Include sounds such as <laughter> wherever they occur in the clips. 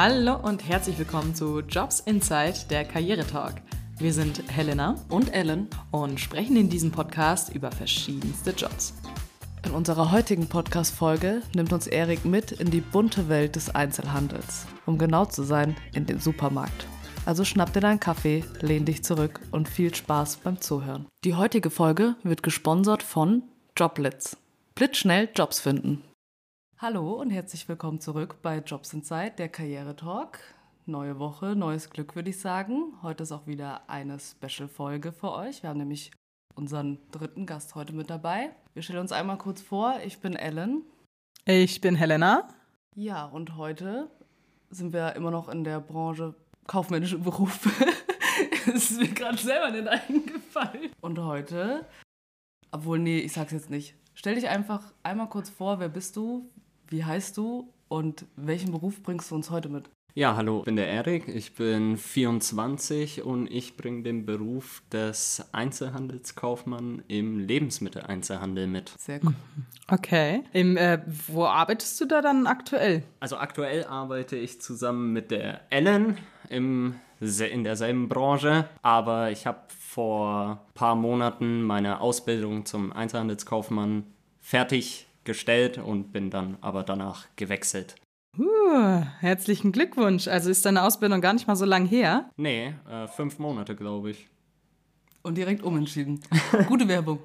Hallo und herzlich willkommen zu Jobs Inside, der Karrieretalk. Wir sind Helena und Ellen und sprechen in diesem Podcast über verschiedenste Jobs. In unserer heutigen Podcast-Folge nimmt uns Erik mit in die bunte Welt des Einzelhandels. Um genau zu sein, in den Supermarkt. Also schnapp dir deinen Kaffee, lehn dich zurück und viel Spaß beim Zuhören. Die heutige Folge wird gesponsert von Joblitz. Blitzschnell Jobs finden. Hallo und herzlich willkommen zurück bei Jobs Inside, der Karriere-Talk. Neue Woche, neues Glück, würde ich sagen. Heute ist auch wieder eine Special-Folge für euch. Wir haben nämlich unseren dritten Gast heute mit dabei. Wir stellen uns einmal kurz vor. Ich bin Ellen. Ich bin Helena. Ja, und heute sind wir immer noch in der Branche kaufmännische Berufe. Es <laughs> ist mir gerade selber nicht eingefallen. Und heute, obwohl, nee, ich sag's jetzt nicht. Stell dich einfach einmal kurz vor, wer bist du, wie heißt du und welchen Beruf bringst du uns heute mit? Ja, hallo, ich bin der Erik, ich bin 24 und ich bringe den Beruf des Einzelhandelskaufmann im Lebensmitteleinzelhandel mit. Sehr gut. Okay. Im, äh, wo arbeitest du da dann aktuell? Also aktuell arbeite ich zusammen mit der Ellen im, in derselben Branche, aber ich habe vor ein paar Monaten meine Ausbildung zum Einzelhandelskaufmann fertiggestellt und bin dann aber danach gewechselt. Uh, herzlichen Glückwunsch. Also ist deine Ausbildung gar nicht mal so lang her? Nee, äh, fünf Monate, glaube ich. Und direkt umentschieden. Gute Werbung.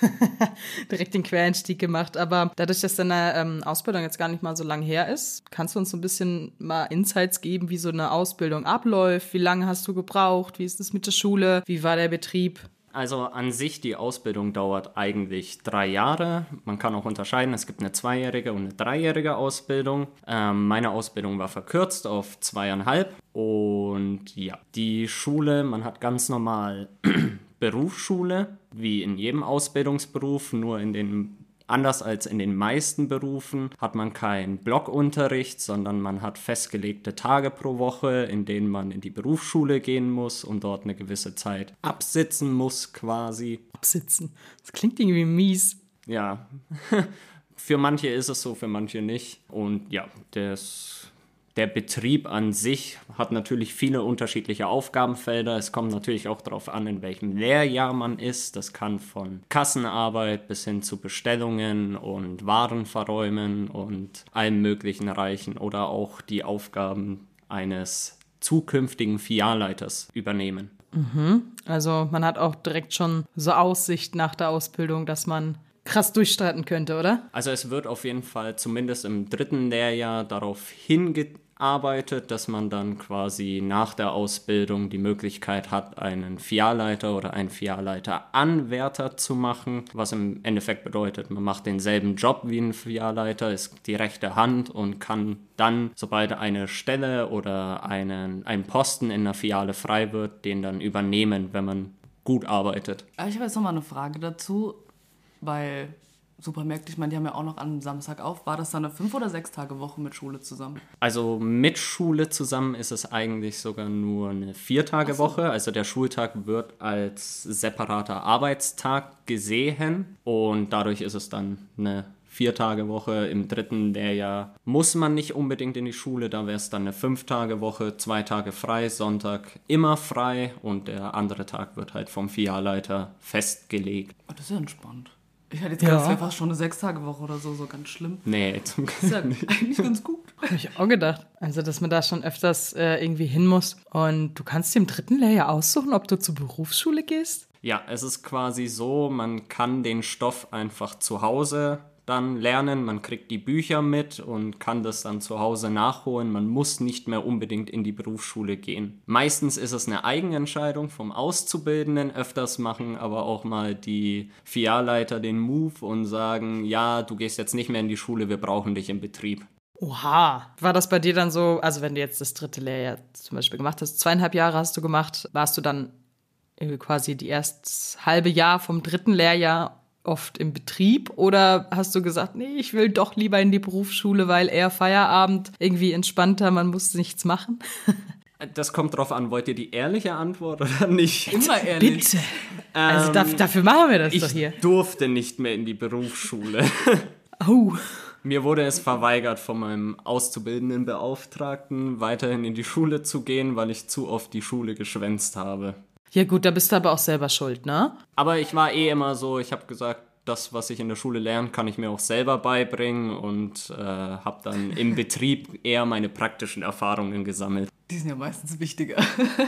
<laughs> direkt den Quereinstieg gemacht. Aber dadurch, dass deine ähm, Ausbildung jetzt gar nicht mal so lang her ist, kannst du uns so ein bisschen mal Insights geben, wie so eine Ausbildung abläuft? Wie lange hast du gebraucht? Wie ist es mit der Schule? Wie war der Betrieb? Also an sich, die Ausbildung dauert eigentlich drei Jahre. Man kann auch unterscheiden, es gibt eine zweijährige und eine dreijährige Ausbildung. Ähm, meine Ausbildung war verkürzt auf zweieinhalb. Und ja, die Schule, man hat ganz normal <clears throat> Berufsschule, wie in jedem Ausbildungsberuf, nur in den Anders als in den meisten Berufen hat man keinen Blockunterricht, sondern man hat festgelegte Tage pro Woche, in denen man in die Berufsschule gehen muss und dort eine gewisse Zeit absitzen muss quasi. Absitzen. Das klingt irgendwie mies. Ja. <laughs> für manche ist es so, für manche nicht. Und ja, das der Betrieb an sich hat natürlich viele unterschiedliche Aufgabenfelder. Es kommt natürlich auch darauf an, in welchem Lehrjahr man ist. Das kann von Kassenarbeit bis hin zu Bestellungen und Warenverräumen und allem Möglichen reichen oder auch die Aufgaben eines zukünftigen Filialleiters übernehmen. Mhm. Also man hat auch direkt schon so Aussicht nach der Ausbildung, dass man krass durchstreiten könnte, oder? Also es wird auf jeden Fall zumindest im dritten Lehrjahr darauf hingearbeitet, arbeitet, dass man dann quasi nach der Ausbildung die Möglichkeit hat, einen Filialleiter oder einen Filialleiter-Anwärter zu machen, was im Endeffekt bedeutet, man macht denselben Job wie ein Filialleiter, ist die rechte Hand und kann dann, sobald eine Stelle oder einen, ein Posten in der Filiale frei wird, den dann übernehmen, wenn man gut arbeitet. Ich habe jetzt nochmal eine Frage dazu, weil Supermärkte, ich meine, die haben ja auch noch am Samstag auf. War das dann eine fünf- oder sechs Tage Woche mit Schule zusammen? Also mit Schule zusammen ist es eigentlich sogar nur eine vier Tage Woche. So. Also der Schultag wird als separater Arbeitstag gesehen und dadurch ist es dann eine vier Tage Woche. Im dritten Lehrjahr muss man nicht unbedingt in die Schule, da wäre es dann eine fünf Tage Woche, zwei Tage frei, Sonntag immer frei und der andere Tag wird halt vom Filialleiter festgelegt. Oh, das ist ja entspannt. Ich hätte jetzt es wäre fast schon eine Sechstagewoche oder so, so ganz schlimm. Nee, zum Glück ist ja eigentlich ganz gut. Habe ich auch gedacht. Also, dass man da schon öfters äh, irgendwie hin muss. Und du kannst dir im dritten Lehrjahr aussuchen, ob du zur Berufsschule gehst? Ja, es ist quasi so, man kann den Stoff einfach zu Hause dann lernen. Man kriegt die Bücher mit und kann das dann zu Hause nachholen. Man muss nicht mehr unbedingt in die Berufsschule gehen. Meistens ist es eine Eigenentscheidung vom Auszubildenden. Öfters machen aber auch mal die Filialleiter den Move und sagen, ja, du gehst jetzt nicht mehr in die Schule, wir brauchen dich im Betrieb. Oha. War das bei dir dann so, also wenn du jetzt das dritte Lehrjahr zum Beispiel gemacht hast, zweieinhalb Jahre hast du gemacht, warst du dann quasi die erst halbe Jahr vom dritten Lehrjahr oft im Betrieb oder hast du gesagt, nee, ich will doch lieber in die Berufsschule, weil eher Feierabend irgendwie entspannter, man muss nichts machen? <laughs> Das kommt drauf an, wollt ihr die ehrliche Antwort oder nicht? Immer ehrlich. Bitte. Also ähm, dafür, machen wir das ich doch hier. Ich durfte nicht mehr in die Berufsschule. <laughs> Oh. Mir wurde es verweigert von meinem auszubildenden Beauftragten, weiterhin in die Schule zu gehen, weil ich zu oft die Schule geschwänzt habe. Ja gut, da bist du aber auch selber schuld, ne? Aber ich war eh immer so, ich habe gesagt, das, was ich in der Schule lerne, kann ich mir auch selber beibringen und äh, habe dann im <laughs> Betrieb eher meine praktischen Erfahrungen gesammelt. Die sind ja meistens wichtiger.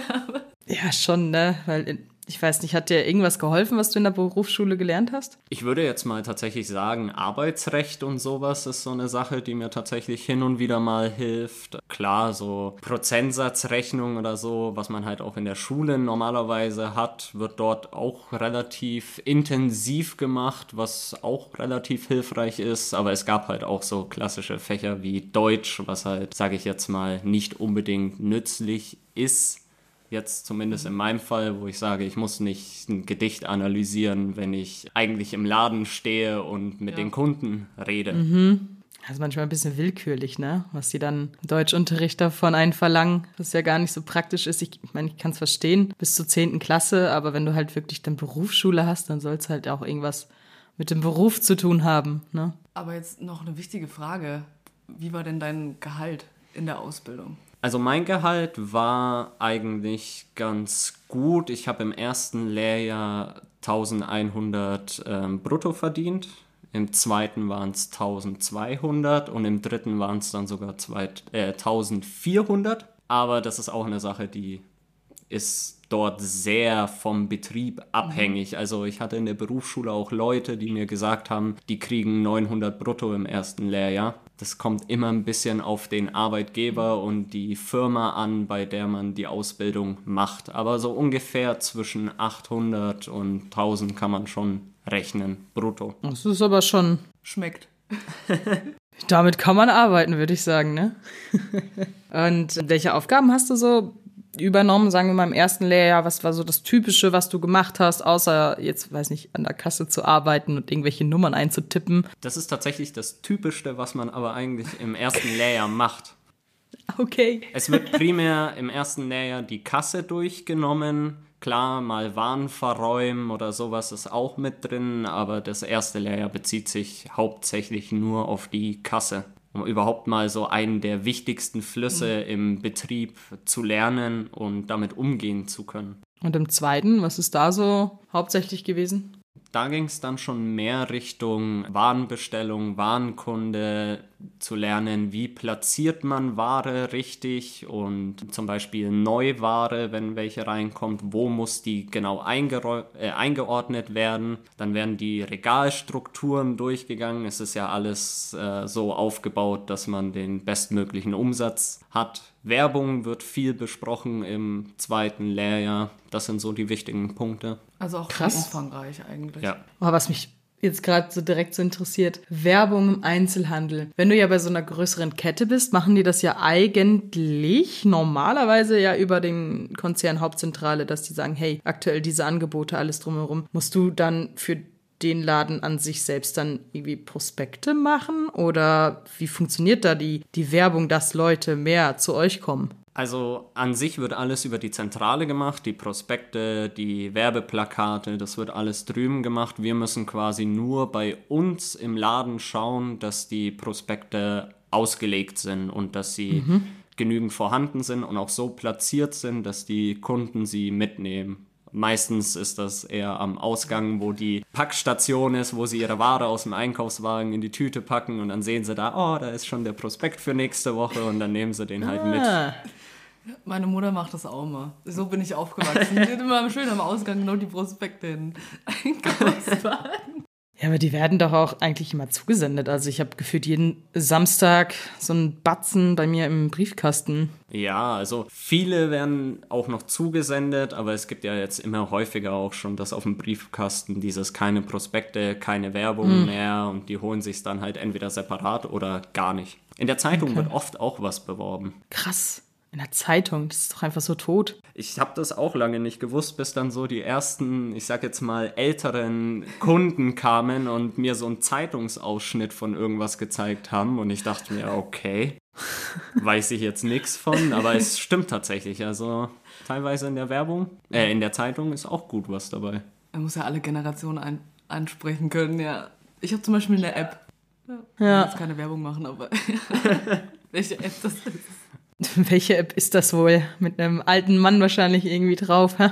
<laughs> ja, schon, ne? Weil in, ich weiß nicht, hat dir irgendwas geholfen, was du in der Berufsschule gelernt hast? Ich würde jetzt mal tatsächlich sagen, Arbeitsrecht und sowas ist so eine Sache, die mir tatsächlich hin und wieder mal hilft. Klar, so Prozentsatzrechnung oder so, was man halt auch in der Schule normalerweise hat, wird dort auch relativ intensiv gemacht, was auch relativ hilfreich ist. Aber es gab halt auch so klassische Fächer wie Deutsch, was halt, sage ich jetzt mal, nicht unbedingt nützlich ist Jetzt zumindest in meinem Fall, wo ich sage, ich muss nicht ein Gedicht analysieren, wenn ich eigentlich im Laden stehe und mit ja. den Kunden rede. Mhm. Das ist manchmal ein bisschen willkürlich, ne? Was die dann Deutschunterricht davon einen verlangen, was ja gar nicht so praktisch ist. Ich, ich meine, ich kann es verstehen, bis zur 10. Klasse, aber wenn du halt wirklich dann Berufsschule hast, dann soll es halt auch irgendwas mit dem Beruf zu tun haben, ne? Aber jetzt noch eine wichtige Frage. Wie war denn dein Gehalt in der Ausbildung? Also mein Gehalt war eigentlich ganz gut. Ich habe im ersten Lehrjahr 1100 ähm, brutto verdient. Im zweiten waren es 1200 und im dritten waren es dann sogar zwei, äh, 1400. Aber das ist auch eine Sache, die ist dort sehr vom Betrieb abhängig. Also ich hatte in der Berufsschule auch Leute, die mir gesagt haben, die kriegen 900 brutto im ersten Lehrjahr das kommt immer ein bisschen auf den Arbeitgeber und die Firma an, bei der man die Ausbildung macht. Aber so ungefähr zwischen 800 und 1000 kann man schon rechnen, brutto. Das ist aber schon. Schmeckt. <laughs> Damit kann man arbeiten, würde ich sagen, ne? <laughs> und welche Aufgaben hast du so übernommen, sagen wir mal im ersten Lehrjahr? Was war so das Typische, was du gemacht hast, außer jetzt, weiß nicht, an der Kasse zu arbeiten und irgendwelche Nummern einzutippen? Das ist tatsächlich das Typischste, was man aber eigentlich im ersten Lehrjahr macht. Okay. Es wird primär im ersten Lehrjahr die Kasse durchgenommen. Klar, mal Waren verräumen oder sowas ist auch mit drin, aber das erste Lehrjahr bezieht sich hauptsächlich nur auf die Kasse um überhaupt mal so einen der wichtigsten Flüsse mhm. im Betrieb zu lernen und damit umgehen zu können. Und im zweiten, was ist da so hauptsächlich gewesen? Da ging es dann schon mehr Richtung Warenbestellung, Warenkunde, zu lernen, wie platziert man Ware richtig und zum Beispiel Neuware, wenn welche reinkommt, wo muss die genau äh, eingeordnet werden. Dann werden die Regalstrukturen durchgegangen. Es ist ja alles äh, so aufgebaut, dass man den bestmöglichen Umsatz hat. Werbung wird viel besprochen im zweiten Lehrjahr. Das sind so die wichtigen Punkte. Also auch krass umfangreich eigentlich. Ja. Oh, was mich jetzt gerade so direkt so interessiert. Werbung im Einzelhandel. Wenn du ja bei so einer größeren Kette bist, machen die das ja eigentlich normalerweise ja über den Konzern Hauptzentrale, dass die sagen, hey, aktuell diese Angebote, alles drumherum. Musst du dann für den Laden an sich selbst dann irgendwie Prospekte machen? Oder wie funktioniert da die, die Werbung, dass Leute mehr zu euch kommen? Also an sich wird alles über die Zentrale gemacht, die Prospekte, die Werbeplakate, das wird alles drüben gemacht. Wir müssen quasi nur bei uns im Laden schauen, dass die Prospekte ausgelegt sind und dass sie mhm. genügend vorhanden sind und auch so platziert sind, dass die Kunden sie mitnehmen. Meistens ist das eher am Ausgang, wo die Packstation ist, wo sie ihre Ware aus dem Einkaufswagen in die Tüte packen und dann sehen sie da, oh, da ist schon der Prospekt für nächste Woche und dann nehmen sie den halt mit. Ah. Meine Mutter macht das auch immer. So bin ich aufgewachsen. Die hat immer schön am Ausgang noch die Prospekte in <laughs> Einkaufswagen. Ja, aber die werden doch auch eigentlich immer zugesendet. Also ich habe gefühlt jeden Samstag so einen Batzen bei mir im Briefkasten. Ja, also viele werden auch noch zugesendet, aber es gibt ja jetzt immer häufiger auch schon das auf dem Briefkasten, dieses keine Prospekte, keine Werbung mhm. mehr und die holen sich dann halt entweder separat oder gar nicht. In der Zeitung okay. wird oft auch was beworben. Krass. In der Zeitung, das ist doch einfach so tot. Ich habe das auch lange nicht gewusst, bis dann so die ersten, ich sag jetzt mal, älteren Kunden kamen und mir so einen Zeitungsausschnitt von irgendwas gezeigt haben. Und ich dachte mir, okay, <laughs> weiß ich jetzt nichts von, aber es stimmt tatsächlich. Also teilweise in der Werbung, äh, in der Zeitung ist auch gut was dabei. Man muss ja alle Generationen ein ansprechen können, ja. Ich habe zum Beispiel eine App Ich will jetzt keine Werbung machen, aber <laughs> welche App das ist. <laughs> Welche App ist das wohl? Mit einem alten Mann wahrscheinlich irgendwie drauf, hä?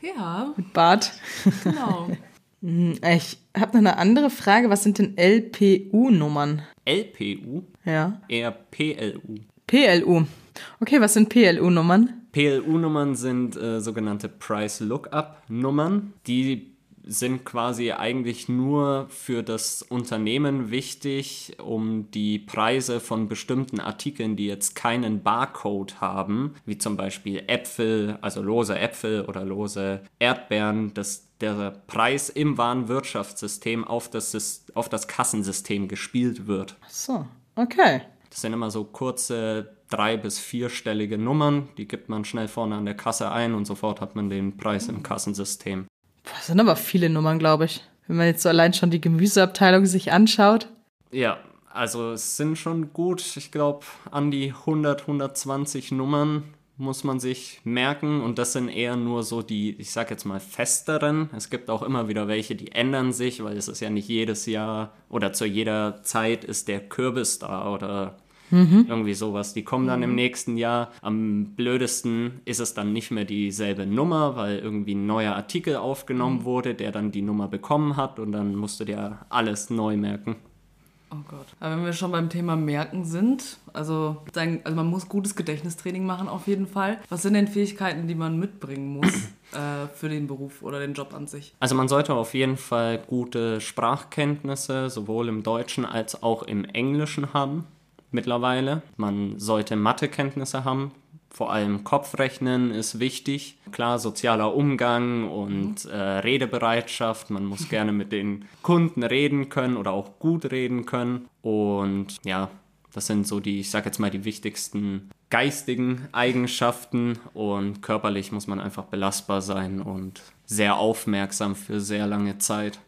Ja, Mit Bart. genau. <laughs> Hm, Ich habe noch eine andere Frage. Was sind denn LPU-Nummern? LPU, Ja. eher PLU. PLU. Okay, was sind PLU-Nummern? PLU-Nummern sind äh, sogenannte Price Lookup-Nummern. Die sind quasi eigentlich nur für das Unternehmen wichtig, um die Preise von bestimmten Artikeln, die jetzt keinen Barcode haben, wie zum Beispiel Äpfel, also lose Äpfel oder lose Erdbeeren, dass der Preis im Warenwirtschaftssystem auf das, auf das Kassensystem gespielt wird. Ach So, okay. Das sind immer so kurze drei- bis vierstellige Nummern, die gibt man schnell vorne an der Kasse ein und sofort hat man den Preis im Kassensystem. Boah, Das sind aber viele Nummern, glaube ich. Wenn man jetzt so allein schon die Gemüseabteilung sich anschaut. Ja, also es sind schon gut, ich glaube, an die 100, 120 Nummern muss man sich merken und das sind eher nur so die, ich sag jetzt mal, festeren. Es gibt auch immer wieder welche, die ändern sich, weil es ist ja nicht jedes Jahr oder zu jeder Zeit ist der Kürbis da oder irgendwie sowas. Die kommen dann im nächsten Jahr. Am blödesten ist es dann nicht mehr dieselbe Nummer, weil irgendwie ein neuer Artikel aufgenommen wurde, der dann die Nummer bekommen hat und dann musst du dir alles neu merken. Oh Gott. Aber wenn wir schon beim Thema Merken sind, also, sagen, also man muss gutes Gedächtnistraining machen auf jeden Fall. Was sind denn Fähigkeiten, die man mitbringen muss <clears throat> äh, für den Beruf oder den Job an sich? Also man sollte auf jeden Fall gute Sprachkenntnisse sowohl im Deutschen als auch im Englischen haben mittlerweile. Man sollte Mathekenntnisse haben. Vor allem Kopfrechnen ist wichtig. Klar, sozialer Umgang und äh, Redebereitschaft. Man muss <laughs> gerne mit den Kunden reden können oder auch gut reden können. Und ja, das sind so die, ich sag jetzt mal, die wichtigsten geistigen Eigenschaften. Und körperlich muss man einfach belastbar sein und sehr aufmerksam für sehr lange Zeit.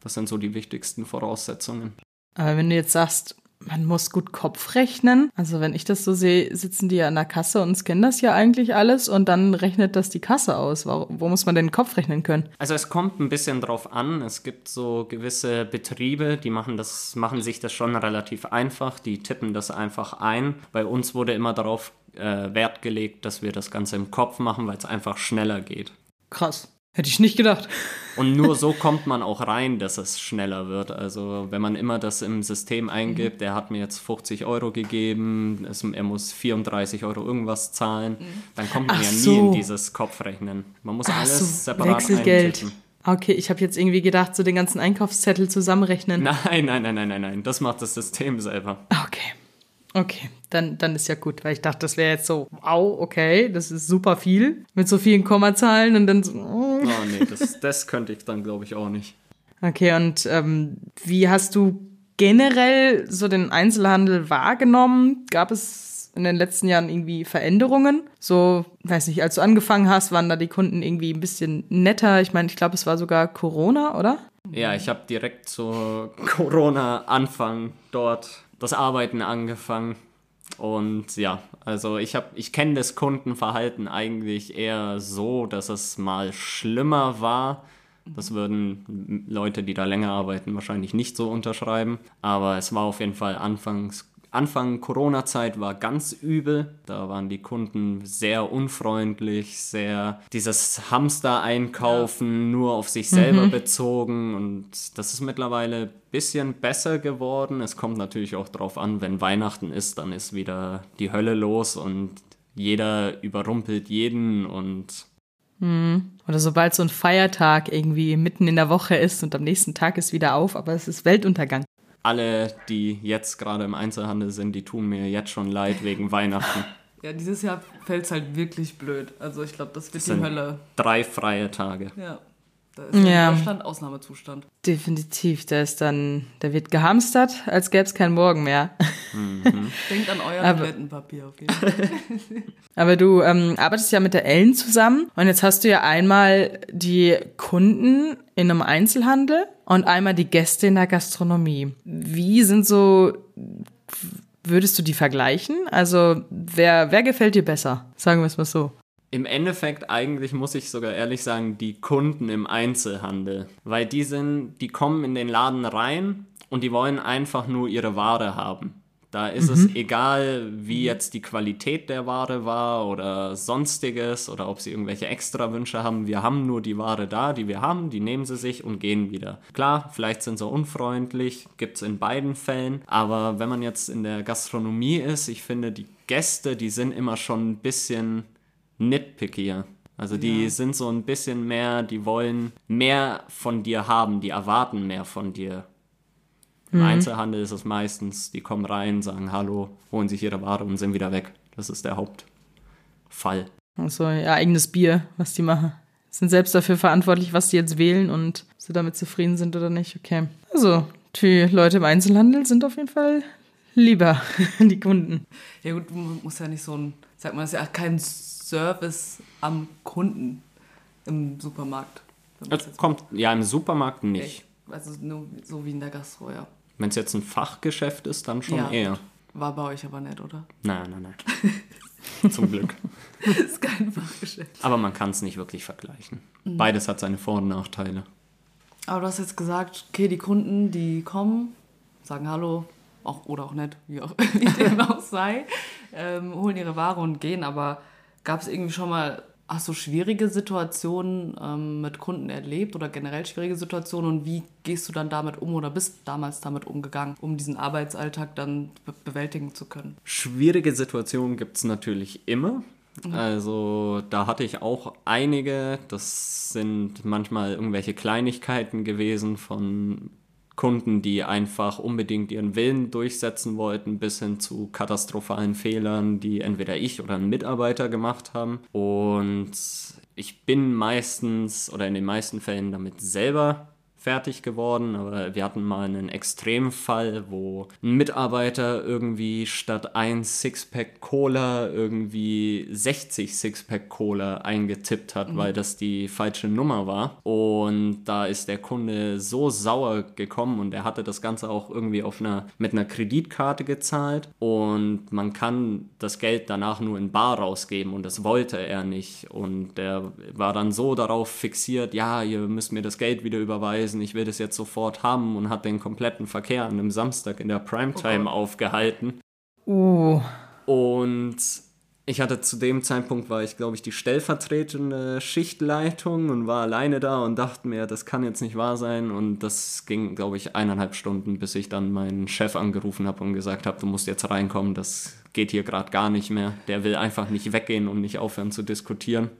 Das sind so die wichtigsten Voraussetzungen. Aber wenn du jetzt sagst, man muss gut Kopf rechnen. Also wenn ich das so sehe, sitzen die ja an der Kasse und scannen das ja eigentlich alles und dann rechnet das die Kasse aus. Wo, wo muss man denn den Kopf rechnen können? Also es kommt ein bisschen drauf an. Es gibt so gewisse Betriebe, die machen das, machen sich das schon relativ einfach. Die tippen das einfach ein. Bei uns wurde immer darauf äh, Wert gelegt, dass wir das Ganze im Kopf machen, weil es einfach schneller geht. Krass. Hätte ich nicht gedacht. Und nur so <laughs> kommt man auch rein, dass es schneller wird. Also wenn man immer das im System eingibt, er hat mir jetzt 50 Euro gegeben, es, er muss 34 Euro irgendwas zahlen, dann kommt man Ach ja nie so. in dieses Kopfrechnen. Man muss Ach alles so, separat Wechselgeld. eintippen. Okay, ich habe jetzt irgendwie gedacht, so den ganzen Einkaufszettel zusammenrechnen. Nein, nein, nein, nein, nein, nein. Das macht das System selber. Okay. Okay, dann, dann ist ja gut, weil ich dachte, das wäre jetzt so, wow, okay, das ist super viel mit so vielen Kommazahlen und dann so, oh. Oh nee, das, das könnte ich dann, glaube ich, auch nicht. Okay, und ähm, wie hast du generell so den Einzelhandel wahrgenommen? Gab es in den letzten Jahren irgendwie Veränderungen? So, weiß nicht, als du angefangen hast, waren da die Kunden irgendwie ein bisschen netter. Ich meine, ich glaube, es war sogar Corona, oder? Ja, ich habe direkt zu Corona-Anfang dort das Arbeiten angefangen. Und ja, also ich habe, ich kenne das Kundenverhalten eigentlich eher so, dass es mal schlimmer war. Das würden Leute, die da länger arbeiten, wahrscheinlich nicht so unterschreiben. Aber es war auf jeden Fall anfangs Anfang Corona-Zeit war ganz übel. Da waren die Kunden sehr unfreundlich, sehr dieses Hamster-Einkaufen nur auf sich selber bezogen. Und das ist mittlerweile ein bisschen besser geworden. Es kommt natürlich auch drauf an, wenn Weihnachten ist, dann ist wieder die Hölle los und jeder überrumpelt jeden und Oder sobald so ein Feiertag irgendwie mitten in der Woche ist und am nächsten Tag ist wieder auf, aber es ist Weltuntergang. Alle, die jetzt gerade im Einzelhandel sind, die tun mir jetzt schon leid wegen <laughs> Weihnachten. Ja, dieses Jahr fällt es halt wirklich blöd. Also ich glaube, das wird die sind- Hölle. Drei freie Tage. Ja. Da ist ja. In Deutschland Ausnahmezustand. Definitiv, da ist dann, da wird gehamstert, als gäbe es keinen Morgen mehr. <laughs> Denkt an euer Aber- Toilettenpapier auf jeden Fall. <laughs> Aber du ähm, arbeitest ja mit der Ellen zusammen und jetzt hast du ja einmal die Kunden in einem Einzelhandel und einmal die Gäste in der Gastronomie. Wie sind so, würdest du die vergleichen? Also wer, wer gefällt dir besser? Sagen wir es mal so. Im Endeffekt eigentlich muss ich sogar ehrlich sagen, die Kunden im Einzelhandel. Weil die sind, die kommen in den Laden rein und die wollen einfach nur ihre Ware haben. Da ist es egal, wie jetzt die Qualität der Ware war oder sonstiges oder ob sie irgendwelche Extrawünsche haben. Wir haben nur die Ware da, die wir haben, die nehmen sie sich und gehen wieder. Klar, vielleicht sind sie unfreundlich, gibt es in beiden Fällen. Aber wenn man jetzt in der Gastronomie ist, ich finde, die Gäste, die sind immer schon ein bisschen nitpickier. Also die sind so ein bisschen mehr, die wollen mehr von dir haben, die erwarten mehr von dir. Im Einzelhandel ist es meistens, die kommen rein, sagen Hallo, holen sich ihre Ware und sind wieder weg. Das ist der Hauptfall. Also ihr eigenes Bier, was die machen. Sind selbst dafür verantwortlich, was die jetzt wählen und ob sie damit zufrieden sind oder nicht. Okay. Also, die Leute im Einzelhandel sind auf jeden Fall lieber, <laughs> die Kunden. Ja gut, man muss ja nicht so ein, sag mal, das ist ja kein Service am Kunden im Supermarkt. man Das kommt ja im Supermarkt nicht. also nur so wie in der Gastro, ja. Wenn es jetzt ein Fachgeschäft ist, dann schon Ja. eher. War bei euch aber nicht, oder? Nein, nein, nein. <laughs> Zum Glück. Das ist kein Fachgeschäft. Aber man kann es nicht wirklich vergleichen. Mhm. Beides hat seine Vor- und Nachteile. Aber du hast jetzt gesagt, okay, die Kunden, die kommen, sagen Hallo, auch, oder auch nicht, wie, auch, <laughs> wie dem auch sei, ähm, holen ihre Ware und gehen. Aber gab es irgendwie schon mal, hast du schwierige Situationen ähm, mit Kunden erlebt oder generell schwierige Situationen und wie gehst du dann damit um oder bist damals damit umgegangen, um diesen Arbeitsalltag dann be bewältigen zu können? Schwierige Situationen gibt es natürlich immer. Also da hatte ich auch einige. Das sind manchmal irgendwelche Kleinigkeiten gewesen von Kunden, die einfach unbedingt ihren Willen durchsetzen wollten, bis hin zu katastrophalen Fehlern, die entweder ich oder ein Mitarbeiter gemacht haben. Und ich bin meistens oder in den meisten Fällen damit selber fertig geworden, aber wir hatten mal einen Extremfall, wo ein Mitarbeiter irgendwie statt ein Sixpack Cola irgendwie 60 Sixpack Cola eingetippt hat, weil das die falsche Nummer war. Und da ist der Kunde so sauer gekommen und er hatte das Ganze auch irgendwie auf einer, mit einer Kreditkarte gezahlt und man kann das Geld danach nur in Bar rausgeben und das wollte er nicht. Und der war dann so darauf fixiert, ja, ihr müsst mir das Geld wieder überweisen, ich will das jetzt sofort haben und hat den kompletten Verkehr an einem Samstag in der Primetime aufgehalten. Uh, Und ich hatte zu dem Zeitpunkt, war ich glaube ich die stellvertretende Schichtleitung und war alleine da und dachte mir, das kann jetzt nicht wahr sein. Und das ging glaube ich eineinhalb Stunden, bis ich dann meinen Chef angerufen habe und gesagt habe, du musst jetzt reinkommen, das geht hier gerade gar nicht mehr. Der will einfach nicht weggehen und nicht aufhören zu diskutieren.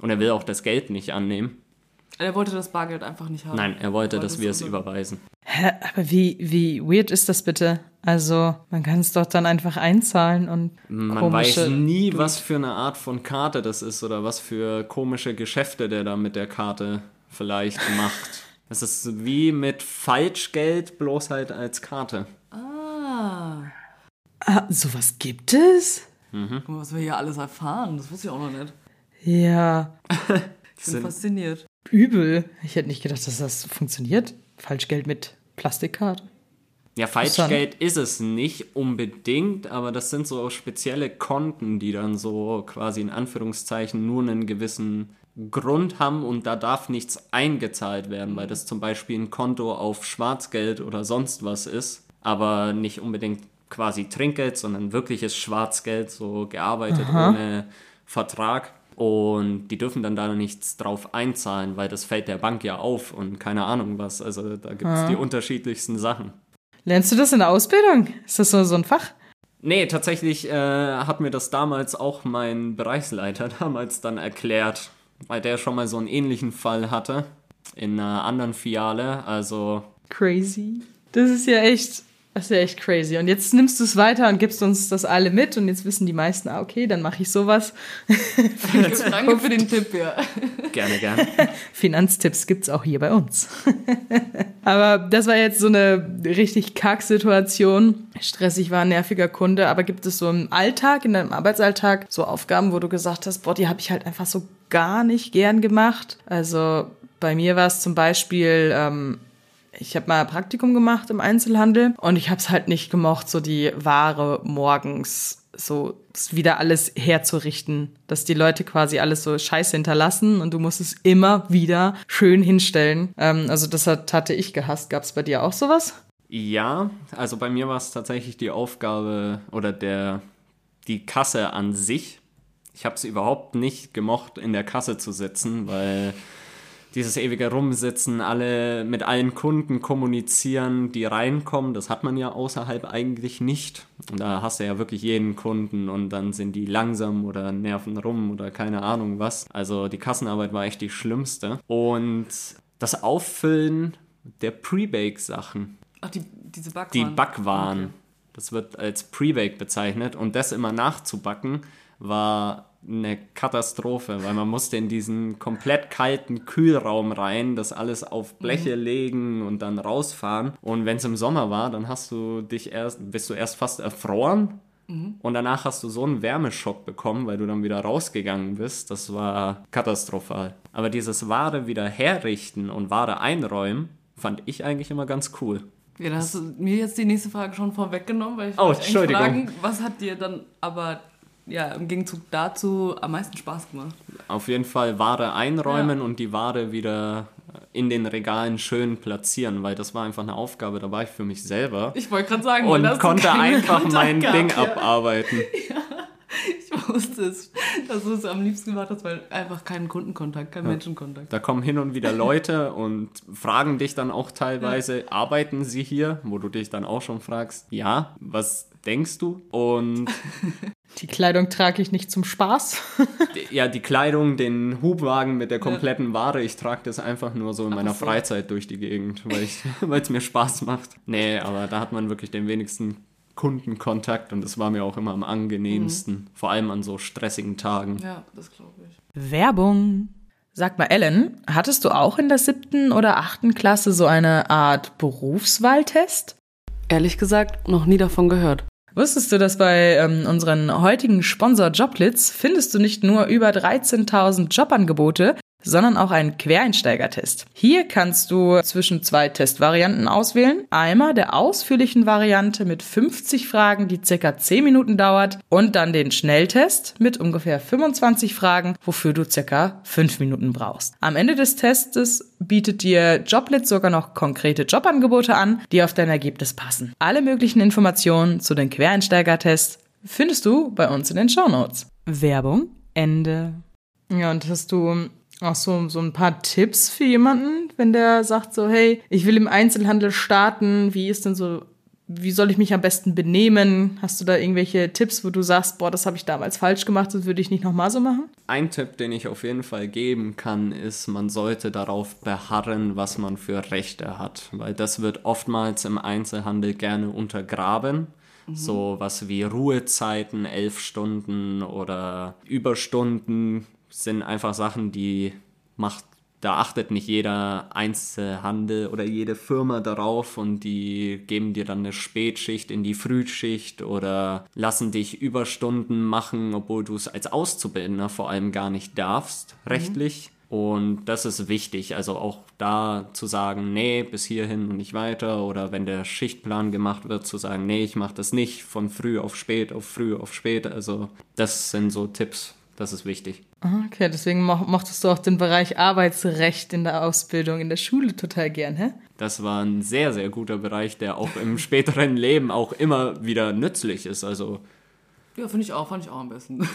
Und er will auch das Geld nicht annehmen. Er wollte das Bargeld einfach nicht haben. Nein, er wollte, Wollte dass wir es überweisen. hä, aber wie, wie weird ist das bitte? Also, man kann es doch dann einfach einzahlen und Man weiß nie, Durch- was für eine Art von Karte das ist oder was für komische Geschäfte der da mit der Karte vielleicht macht. <laughs> Es ist wie mit Falschgeld, bloß halt als Karte. Ah, Ah, sowas gibt es? guck mal, was wir hier alles erfahren. Das wusste ich auch noch nicht. Ja, <laughs> Ich bin fasziniert. Übel. Ich hätte nicht gedacht, dass das funktioniert. Falschgeld mit Plastikkarte. Ja, Falschgeld ist es nicht unbedingt, aber das sind so spezielle Konten, die dann so quasi in Anführungszeichen nur einen gewissen Grund haben und da darf nichts eingezahlt werden, weil das zum Beispiel ein Konto auf Schwarzgeld oder sonst was ist, aber nicht unbedingt quasi Trinkgeld, sondern wirkliches Schwarzgeld, so gearbeitet ohne Vertrag. Und die dürfen dann da nichts drauf einzahlen, weil das fällt der Bank ja auf und keine Ahnung was. Also da gibt es die unterschiedlichsten Sachen. Lernst du das in der Ausbildung? Ist das so, so ein Fach? Nee, tatsächlich äh, hat mir das damals auch mein Bereichsleiter <laughs> damals dann erklärt, weil der schon mal so einen ähnlichen Fall hatte in einer anderen Filiale. Also Crazy. Das ist ja echt, das ist ja echt crazy. Und jetzt nimmst du es weiter und gibst uns das alle mit und jetzt wissen die meisten, ah, okay, dann mache ich sowas. Danke für den Tipp, ja. gerne, gerne. <laughs> Finanztipps gibt's auch hier bei uns. <laughs> aber das war jetzt so eine richtig Kack-Situation. Stressig war ein nerviger Kunde, aber gibt es so im Alltag, in deinem Arbeitsalltag, so Aufgaben, wo du gesagt hast, boah, die habe ich halt einfach so gar nicht gern gemacht? Also bei mir war es zum Beispiel, ähm, ich habe mal Praktikum gemacht im Einzelhandel und ich habe es halt nicht gemocht, so die Ware morgens so wieder alles herzurichten, dass die Leute quasi alles so scheiße hinterlassen und du musst es immer wieder schön hinstellen. Ähm, also das hat, hatte ich gehasst. Gab es bei dir auch sowas? Ja, also bei mir war es tatsächlich die Aufgabe oder der, die Kasse an sich. Ich habe es überhaupt nicht gemocht, in der Kasse zu sitzen, weil dieses ewige Rumsitzen, alle mit allen Kunden kommunizieren, die reinkommen, das hat man ja außerhalb eigentlich nicht. Und da hast du ja wirklich jeden Kunden und dann sind die langsam oder nerven rum oder keine Ahnung was. Also die Kassenarbeit war echt die schlimmste. Und das Auffüllen der Pre-Bake-Sachen. Ach, die, diese Backwaren. Die Backwaren. Okay. Das wird als Pre-Bake bezeichnet. Und das immer nachzubacken war eine Katastrophe, weil man musste in diesen komplett kalten Kühlraum rein, das alles auf Bleche mhm. legen und dann rausfahren. Und wenn es im Sommer war, dann hast du dich erst, bist du erst fast erfroren. Mhm. Und danach hast du so einen Wärmeschock bekommen, weil du dann wieder rausgegangen bist. Das war katastrophal. Aber dieses Ware wieder herrichten und Ware einräumen, fand ich eigentlich immer ganz cool. Ja, dann hast du mir jetzt die nächste Frage schon vorweggenommen, weil ich oh, Entschuldigung. fragen, was hat dir dann aber ja, im Gegenzug dazu am meisten Spaß gemacht. Auf jeden Fall Ware einräumen ja. und die Ware wieder in den Regalen schön platzieren, weil das war einfach eine Aufgabe, da war ich für mich selber. Ich wollte gerade sagen, und konnte einfach Kontakt mein gehabt, Ding ja. abarbeiten. <laughs> Ja. Ich wusste es, dass du es am liebsten gemacht hast, weil einfach keinen Kundenkontakt, kein ja. Menschenkontakt. Da kommen hin und wieder Leute <laughs> und fragen dich dann auch teilweise, arbeiten sie hier? Wo du dich dann auch schon fragst, ja, was denkst du? Und <laughs> Die Kleidung trage ich nicht zum Spaß. ja, die Kleidung, den Hubwagen mit der kompletten Ware, ich trage das einfach nur so in meiner so. Freizeit durch die Gegend, <laughs> weil es mir Spaß macht. Nee, aber da hat man wirklich den wenigsten Kundenkontakt und das war mir auch immer am angenehmsten, mhm. vor allem an so stressigen Tagen. Ja, das glaube ich. Werbung. Sag mal, Ellen, hattest du auch in der siebten oder achten Klasse so eine Art Berufswahltest? Ehrlich gesagt, noch nie davon gehört. Wusstest du, dass bei ähm, unseren heutigen Sponsor Joblitz findest du nicht nur über 13.000 Jobangebote, sondern auch einen Quereinsteigertest. Hier kannst du zwischen zwei Testvarianten auswählen. Einmal der ausführlichen Variante mit 50 Fragen, die circa 10 Minuten dauert und dann den Schnelltest mit ungefähr 25 Fragen, wofür du circa 5 Minuten brauchst. Am Ende des Testes bietet dir Joblit sogar noch konkrete Jobangebote an, die auf dein Ergebnis passen. Alle möglichen Informationen zu den Quereinsteigertests findest du bei uns in den Shownotes. Werbung Ende. Ja, und hast du auch so, so ein paar Tipps für jemanden, wenn der sagt so, hey, ich will im Einzelhandel starten, wie ist denn so, wie soll ich mich am besten benehmen? Hast du da irgendwelche Tipps, wo du sagst, boah, das habe ich damals falsch gemacht, das würde ich nicht nochmal so machen? Ein Tipp, den ich auf jeden Fall geben kann, ist, man sollte darauf beharren, was man für Rechte hat, weil das wird oftmals im Einzelhandel gerne untergraben mhm. so was wie Ruhezeiten, elf Stunden oder Überstunden sind einfach Sachen, die macht, da achtet nicht jeder Einzelhandel oder jede Firma darauf und die geben dir dann eine Spätschicht in die Frühschicht oder lassen dich Überstunden machen, obwohl du es als Auszubildender vor allem gar nicht darfst, mhm. rechtlich. Und das ist wichtig, also auch da zu sagen, nee, bis hierhin und nicht weiter. Oder wenn der Schichtplan gemacht wird, zu sagen, nee, ich mache das nicht von früh auf spät, auf früh auf spät. Also das sind so Tipps, das ist wichtig. Okay, deswegen mochtest du auch den Bereich Arbeitsrecht in der Ausbildung in der Schule total gern, hä? Das war ein sehr, sehr guter Bereich, der auch im <laughs> späteren Leben auch immer wieder nützlich ist. Also ja, finde ich auch, fand ich auch am besten.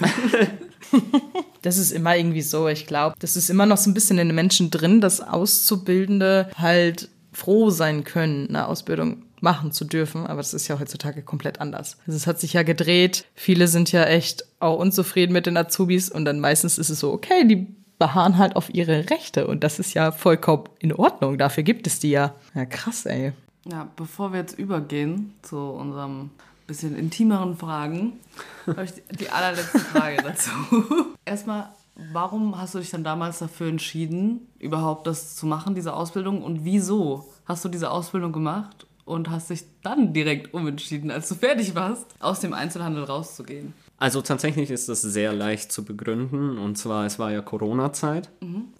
<laughs> das ist immer irgendwie so, ich glaube, das ist immer noch so ein bisschen in den Menschen drin, dass Auszubildende halt froh sein können, eine Ausbildung machen zu dürfen. Aber das ist ja heutzutage komplett anders. Also es hat sich ja gedreht. Viele sind ja echt auch unzufrieden mit den Azubis und dann meistens ist es so, okay, die beharren halt auf ihre Rechte und das ist ja vollkommen in Ordnung. Dafür gibt es die ja. Ja, krass, ey. Ja, bevor wir jetzt übergehen zu unserem bisschen intimeren Fragen, <laughs> habe ich die allerletzte Frage dazu. <laughs> Erstmal, warum hast du dich dann damals dafür entschieden, überhaupt das zu machen, diese Ausbildung? Und wieso hast du diese Ausbildung gemacht und hast dich dann direkt umentschieden, als du fertig warst, aus dem Einzelhandel rauszugehen? Also tatsächlich ist das sehr leicht zu begründen. Und zwar, es war ja Corona-Zeit.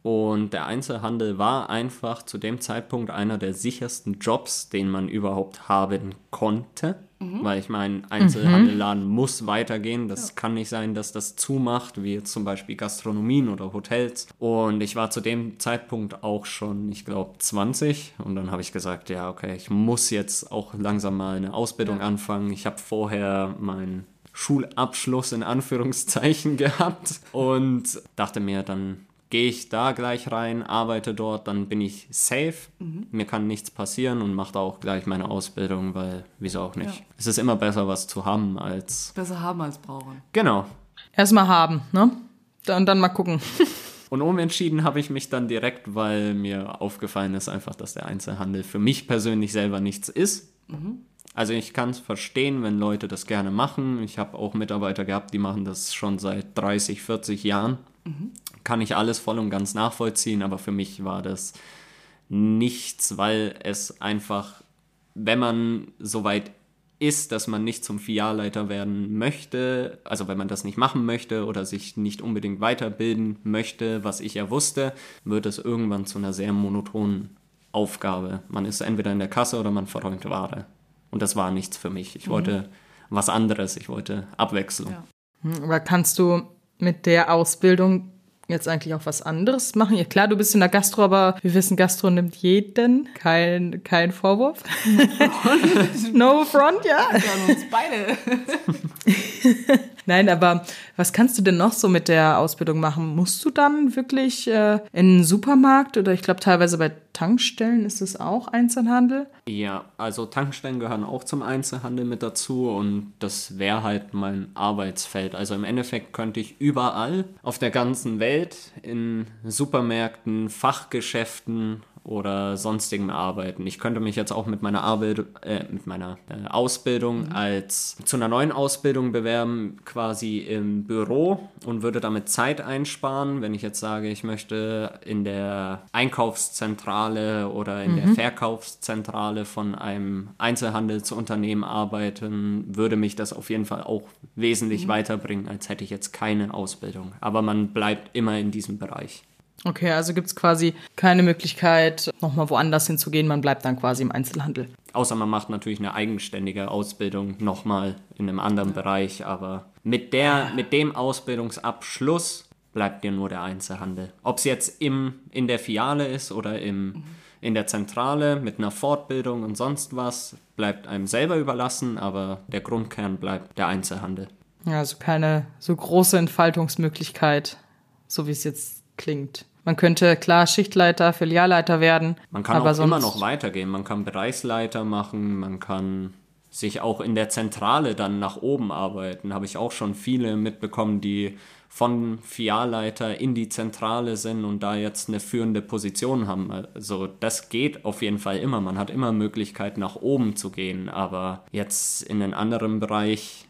Und der Einzelhandel war einfach zu dem Zeitpunkt einer der sichersten Jobs, den man überhaupt haben konnte. Weil ich meine, Einzelhandelladen muss weitergehen. Das kann nicht sein, dass das zumacht, wie jetzt zum Beispiel Gastronomien oder Hotels. Und ich war zu dem Zeitpunkt auch schon, ich glaube, 20. Und dann habe ich gesagt, ja, okay, ich muss jetzt auch langsam mal eine Ausbildung anfangen. Ich habe vorher meinen Schulabschluss in Anführungszeichen <laughs> gehabt und dachte mir, dann gehe ich da gleich rein, arbeite dort, dann bin ich safe. Mir kann nichts passieren und mache da auch gleich meine Ausbildung, weil wieso auch nicht. Ja. Es ist immer besser, was zu haben als. Besser haben als brauchen. Genau. Erstmal haben, ne? Und dann mal gucken. <laughs> Und umentschieden habe ich mich dann direkt, weil mir aufgefallen ist einfach, dass der Einzelhandel für mich persönlich selber nichts ist. Also ich kann es verstehen, wenn Leute das gerne machen. Ich habe auch Mitarbeiter gehabt, die machen das schon seit 30, 40 Jahren. Kann ich alles voll und ganz nachvollziehen, aber für mich war das nichts, weil es einfach, wenn man so weit ist, dass man nicht zum Filialleiter werden möchte, also wenn man das nicht machen möchte oder sich nicht unbedingt weiterbilden möchte, was ich ja wusste, wird es irgendwann zu einer sehr monotonen Aufgabe. Man ist entweder in der Kasse oder man verräumt Ware. Und das war nichts für mich. Ich wollte was anderes, ich wollte Abwechslung. Ja. Hm, Aber kannst du mit der Ausbildung jetzt eigentlich auch was anderes machen? Ja, klar, du bist in der Gastro, aber wir wissen, Gastro nimmt jeden. Kein, kein Vorwurf. <laughs> no front, ja. Wir haben uns beide. <laughs> Nein, aber was kannst du denn noch so mit der Ausbildung machen? Musst du dann wirklich äh, in einen Supermarkt oder ich glaube teilweise bei Tankstellen ist es auch Einzelhandel? Ja, also Tankstellen gehören auch zum Einzelhandel mit dazu und das wäre halt mein Arbeitsfeld. Also im Endeffekt könnte ich überall auf der ganzen Welt in Supermärkten, Fachgeschäften oder sonstigem arbeiten. Ich könnte mich jetzt auch mit meiner Arbeit, äh, mit meiner äh, Ausbildung als zu einer neuen Ausbildung bewerben, quasi im Büro und würde damit Zeit einsparen, wenn ich jetzt sage, ich möchte in der Einkaufszentrale oder in der Verkaufszentrale von einem Einzelhandelsunternehmen arbeiten, würde mich das auf jeden Fall auch wesentlich weiterbringen, als hätte ich jetzt keine Ausbildung. Aber man bleibt immer in diesem Bereich. Okay, also gibt es quasi keine Möglichkeit, nochmal woanders hinzugehen. Man bleibt dann quasi im Einzelhandel. Außer man macht natürlich eine eigenständige Ausbildung nochmal in einem anderen Bereich, aber mit, der, mit dem Ausbildungsabschluss bleibt dir nur der Einzelhandel. Ob es jetzt im, in der Filiale ist oder im, in der Zentrale mit einer Fortbildung und sonst was, bleibt einem selber überlassen, aber der Grundkern bleibt der Einzelhandel. Ja, also keine so große Entfaltungsmöglichkeit, so wie es jetzt klingt. Man könnte klar Schichtleiter, Filialleiter werden. Man kann aber auch immer noch weitergehen. Man kann Bereichsleiter machen, man kann sich auch in der Zentrale dann nach oben arbeiten. Habe ich auch schon viele mitbekommen, die von Filialleiter in die Zentrale sind und da jetzt eine führende Position haben. Also das geht auf jeden Fall immer. Man hat immer Möglichkeit nach oben zu gehen, aber jetzt in einen anderen Bereich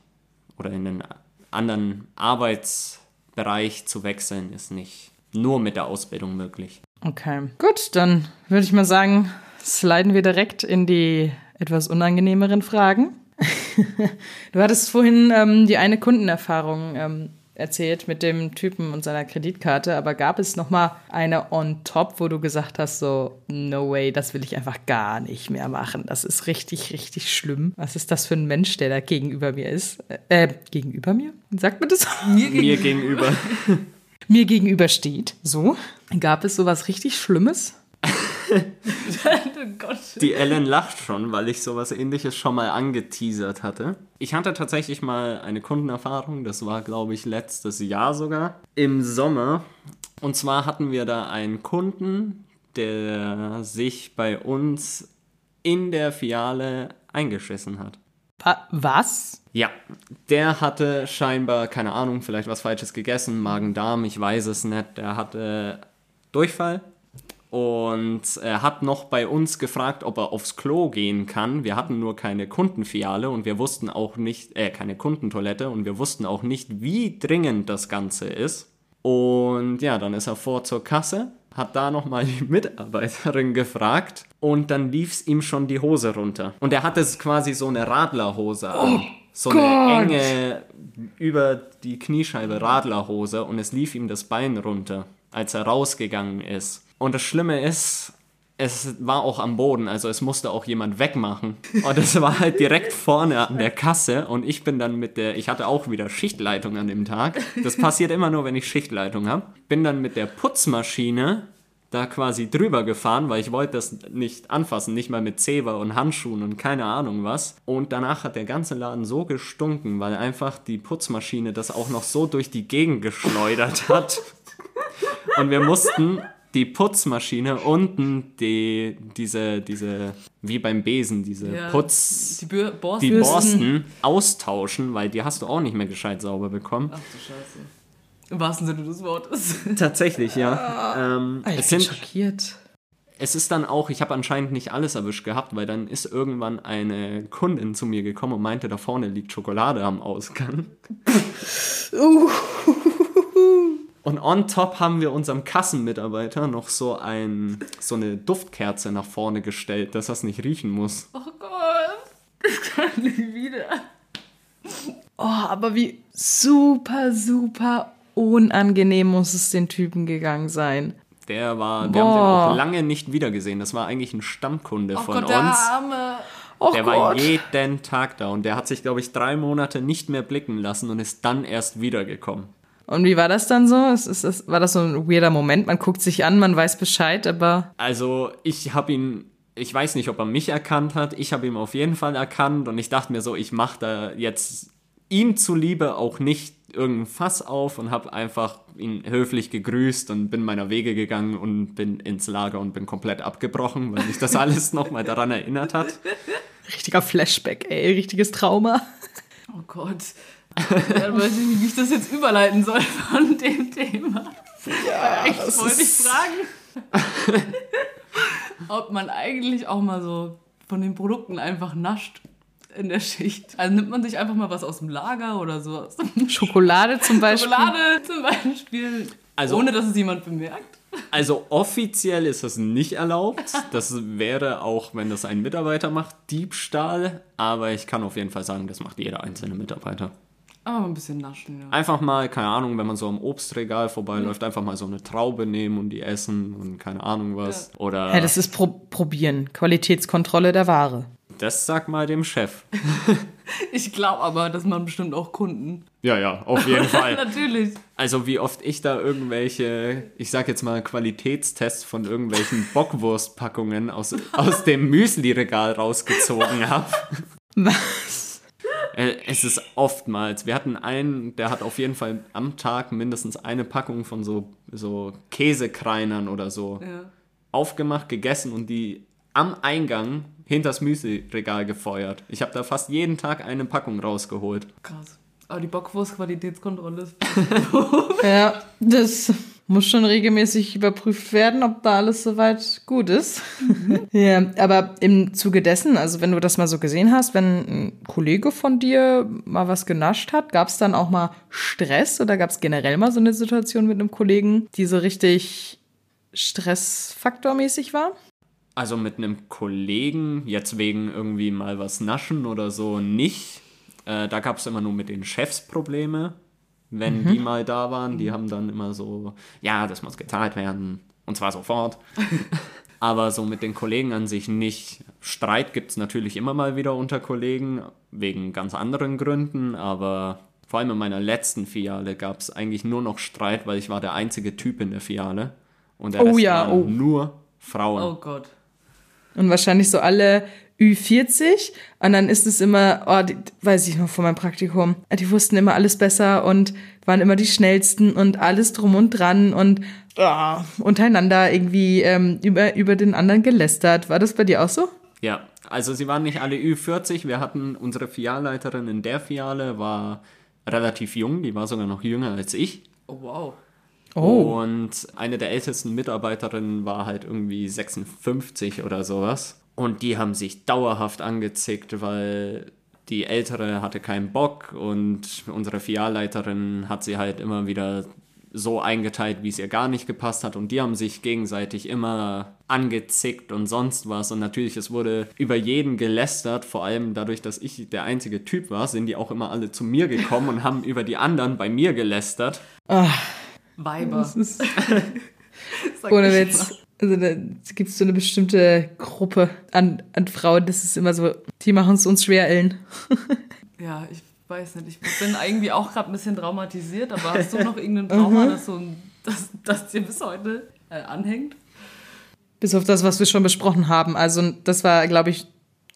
oder in einen anderen Arbeitsbereich zu wechseln ist nicht nur mit der Ausbildung möglich. Okay, gut, dann würde ich mal sagen, sliden wir direkt in die etwas unangenehmeren Fragen. <laughs> du hattest vorhin ähm, die eine Kundenerfahrung ähm, erzählt mit dem Typen und seiner Kreditkarte, aber gab es noch mal eine on top, wo du gesagt hast, so no way, das will ich einfach gar nicht mehr machen. Das ist richtig, richtig schlimm. Was ist das für ein Mensch, der da gegenüber mir ist? Äh, gegenüber mir? Sagt man das? Mir Mir gegenüber. <laughs> mir gegenüber steht. So. Gab es sowas richtig Schlimmes? <laughs> oh Gott. Die Ellen lacht schon, weil ich sowas ähnliches schon mal angeteasert hatte. Ich hatte tatsächlich mal eine Kundenerfahrung, das war glaube ich letztes Jahr sogar, im Sommer. Und zwar hatten wir da einen Kunden, der sich bei uns in der Filiale eingeschissen hat. Wa- Was? Ja, der hatte scheinbar, keine Ahnung, vielleicht was Falsches gegessen, Magen-Darm, ich weiß es nicht. Der hatte Durchfall und er hat noch bei uns gefragt, ob er aufs Klo gehen kann. Wir hatten nur keine Kundenfiliale und wir wussten auch nicht, äh, keine Kundentoilette und wir wussten auch nicht, wie dringend das Ganze ist. Und ja, dann ist er vor zur Kasse, hat da nochmal die <laughs> Mitarbeiterin gefragt und dann lief es ihm schon die Hose runter. Und er hatte quasi so eine Radlerhose an. so eine enge über die Kniescheibe Radlerhose und es lief ihm das Bein runter, als er rausgegangen ist. Und das Schlimme ist, es war auch am Boden, also es musste auch jemand wegmachen. Und es war halt direkt vorne an der Kasse und ich bin dann mit der, ich hatte auch wieder Schichtleitung an dem Tag. Das passiert immer nur, wenn ich Schichtleitung habe. Bin dann mit der Putzmaschine da quasi drüber gefahren, weil ich wollte das nicht anfassen, nicht mal mit Zewa und Handschuhen und keine Ahnung was. Und danach hat der ganze Laden so gestunken, weil einfach die Putzmaschine das auch noch so durch die Gegend geschleudert hat. Und wir mussten die Putzmaschine unten die, diese, diese, wie beim Besen, diese Ja, Putz, die Bür Borsten. die Borsten austauschen, weil die hast du auch nicht mehr gescheit sauber bekommen. Ach du Scheiße. Im wahrsten Sinne des Wortes. <laughs> Tatsächlich, ja. Ähm, Ah, ich es, bin sind, schockiert. es ist dann auch, ich habe anscheinend nicht alles erwischt gehabt, weil dann ist irgendwann eine Kundin zu mir gekommen und meinte, da vorne liegt Schokolade am Ausgang. <laughs> Und on top haben wir unserem Kassenmitarbeiter noch so, ein, so eine Duftkerze nach vorne gestellt, dass das nicht riechen muss. Oh Gott. Das kann nicht wieder. Oh, aber wie super, super unangenehm muss es den Typen gegangen sein. Der war, wir haben den auch lange nicht wiedergesehen. Das war eigentlich ein Stammkunde Oh von Gott, uns. der Arme. Oh Der war Gott. jeden Tag da und der hat sich, glaube ich, drei Monate nicht mehr blicken lassen und ist dann erst wiedergekommen. Und wie war das dann so? Es ist, es, war das so ein weirder Moment? Man guckt sich an, man weiß Bescheid, aber Also ich habe ihn, ich weiß nicht, ob er mich erkannt hat. Ich habe ihn auf jeden Fall erkannt und ich dachte mir so, ich mache da jetzt ihm zuliebe auch nicht irgendein Fass auf und habe einfach ihn höflich gegrüßt und bin meiner Wege gegangen und bin ins Lager und bin komplett abgebrochen, weil mich das <laughs> alles nochmal daran erinnert hat. richtiger Flashback, ey, richtiges Trauma. Oh Gott. Dann weiß ich nicht, wie ich das jetzt überleiten soll von dem Thema. Ja, Echt, wollte ich fragen. Ob man eigentlich auch mal so von den Produkten einfach nascht in der Schicht. Also nimmt man sich einfach mal was aus dem Lager oder so. Aus dem Schokolade zum Beispiel. Schokolade zum Beispiel. Also- ohne dass es jemand bemerkt. Also offiziell ist das nicht erlaubt. Das wäre auch, wenn das ein Mitarbeiter macht, Diebstahl. Aber ich kann auf jeden Fall sagen, das macht jeder einzelne Mitarbeiter. Aber ein bisschen naschen, ja. Einfach mal, keine Ahnung, wenn man so am Obstregal vorbeiläuft, einfach mal so eine Traube nehmen und die essen und keine Ahnung was. Oder Ja, das ist Pro Probieren, Qualitätskontrolle der Ware. das sag mal dem Chef. <laughs> Ich glaube aber, dass man bestimmt auch Kunden. Ja, ja, auf jeden <laughs> Fall. Natürlich. Also wie oft ich da irgendwelche, ich sag jetzt mal Qualitätstests von irgendwelchen <laughs> Bockwurstpackungen aus, aus dem Müsli-Regal rausgezogen habe. Was? Äh, Es ist oftmals. Wir hatten einen, der hat auf jeden Fall am Tag mindestens eine Packung von so, so Käsekreinern oder so Ja. aufgemacht, gegessen und die am Eingang hinters Müsli-Regal gefeuert. Ich habe da fast jeden Tag eine Packung rausgeholt. Krass. Aber die Bockwurst-Qualitätskontrolle ist. <laughs> <laughs> Ja, das muss schon regelmäßig überprüft werden, ob da alles soweit gut ist. <laughs> ja, aber im Zuge dessen, also wenn du das mal so gesehen hast, wenn ein Kollege von dir mal was genascht hat, gab es dann auch mal Stress oder gab es generell mal so eine Situation mit einem Kollegen, die so richtig stressfaktormäßig war? Also mit einem Kollegen, jetzt wegen irgendwie mal was naschen oder so, nicht. Äh, da gab es immer nur mit den Chefs Probleme, wenn die mal da waren. Die haben dann immer so, ja, das muss gezahlt werden und zwar sofort. <laughs> Aber so mit den Kollegen an sich nicht. Streit gibt es natürlich immer mal wieder unter Kollegen, wegen ganz anderen Gründen, aber vor allem in meiner letzten Filiale gab es eigentlich nur noch Streit, weil ich war der einzige Typ in der Filiale. Und der Oh Rest ja, waren oh. nur Frauen. Oh Gott. Und wahrscheinlich so alle Ü40. Und dann ist es immer, oh, die, weiß ich noch von meinem Praktikum, die wussten immer alles besser und waren immer die schnellsten und alles drum und dran und oh, untereinander irgendwie ähm, über, über den anderen gelästert. War das bei dir auch so? Ja, also sie waren nicht alle Ü40. Wir hatten unsere Filialleiterin in der Filiale war relativ jung, die war sogar noch jünger als ich. Oh wow. Oh. Und eine der ältesten Mitarbeiterinnen war halt irgendwie 56 oder sowas. Und die haben sich dauerhaft angezickt, weil die Ältere hatte keinen Bock und unsere Filialleiterin hat sie halt immer wieder so eingeteilt, wie es ihr gar nicht gepasst hat. Und die haben sich gegenseitig immer angezickt und sonst was. Und natürlich, es wurde über jeden gelästert. Vor allem dadurch, dass ich der einzige Typ war, sind die auch immer alle zu mir gekommen und haben über die anderen bei mir gelästert. Weiber. Das ist <laughs> Sag ohne ich Witz. Also da gibt es so eine bestimmte Gruppe an, an Frauen, das ist immer so, die machen es uns schwer, Ellen. <laughs> Ja, ich weiß nicht. Ich bin irgendwie auch gerade ein bisschen traumatisiert, aber hast du noch irgendein <laughs> Trauma, das, so ein, das, das dir bis heute äh, anhängt? Bis auf das, was wir schon besprochen haben. Also das war, glaube ich,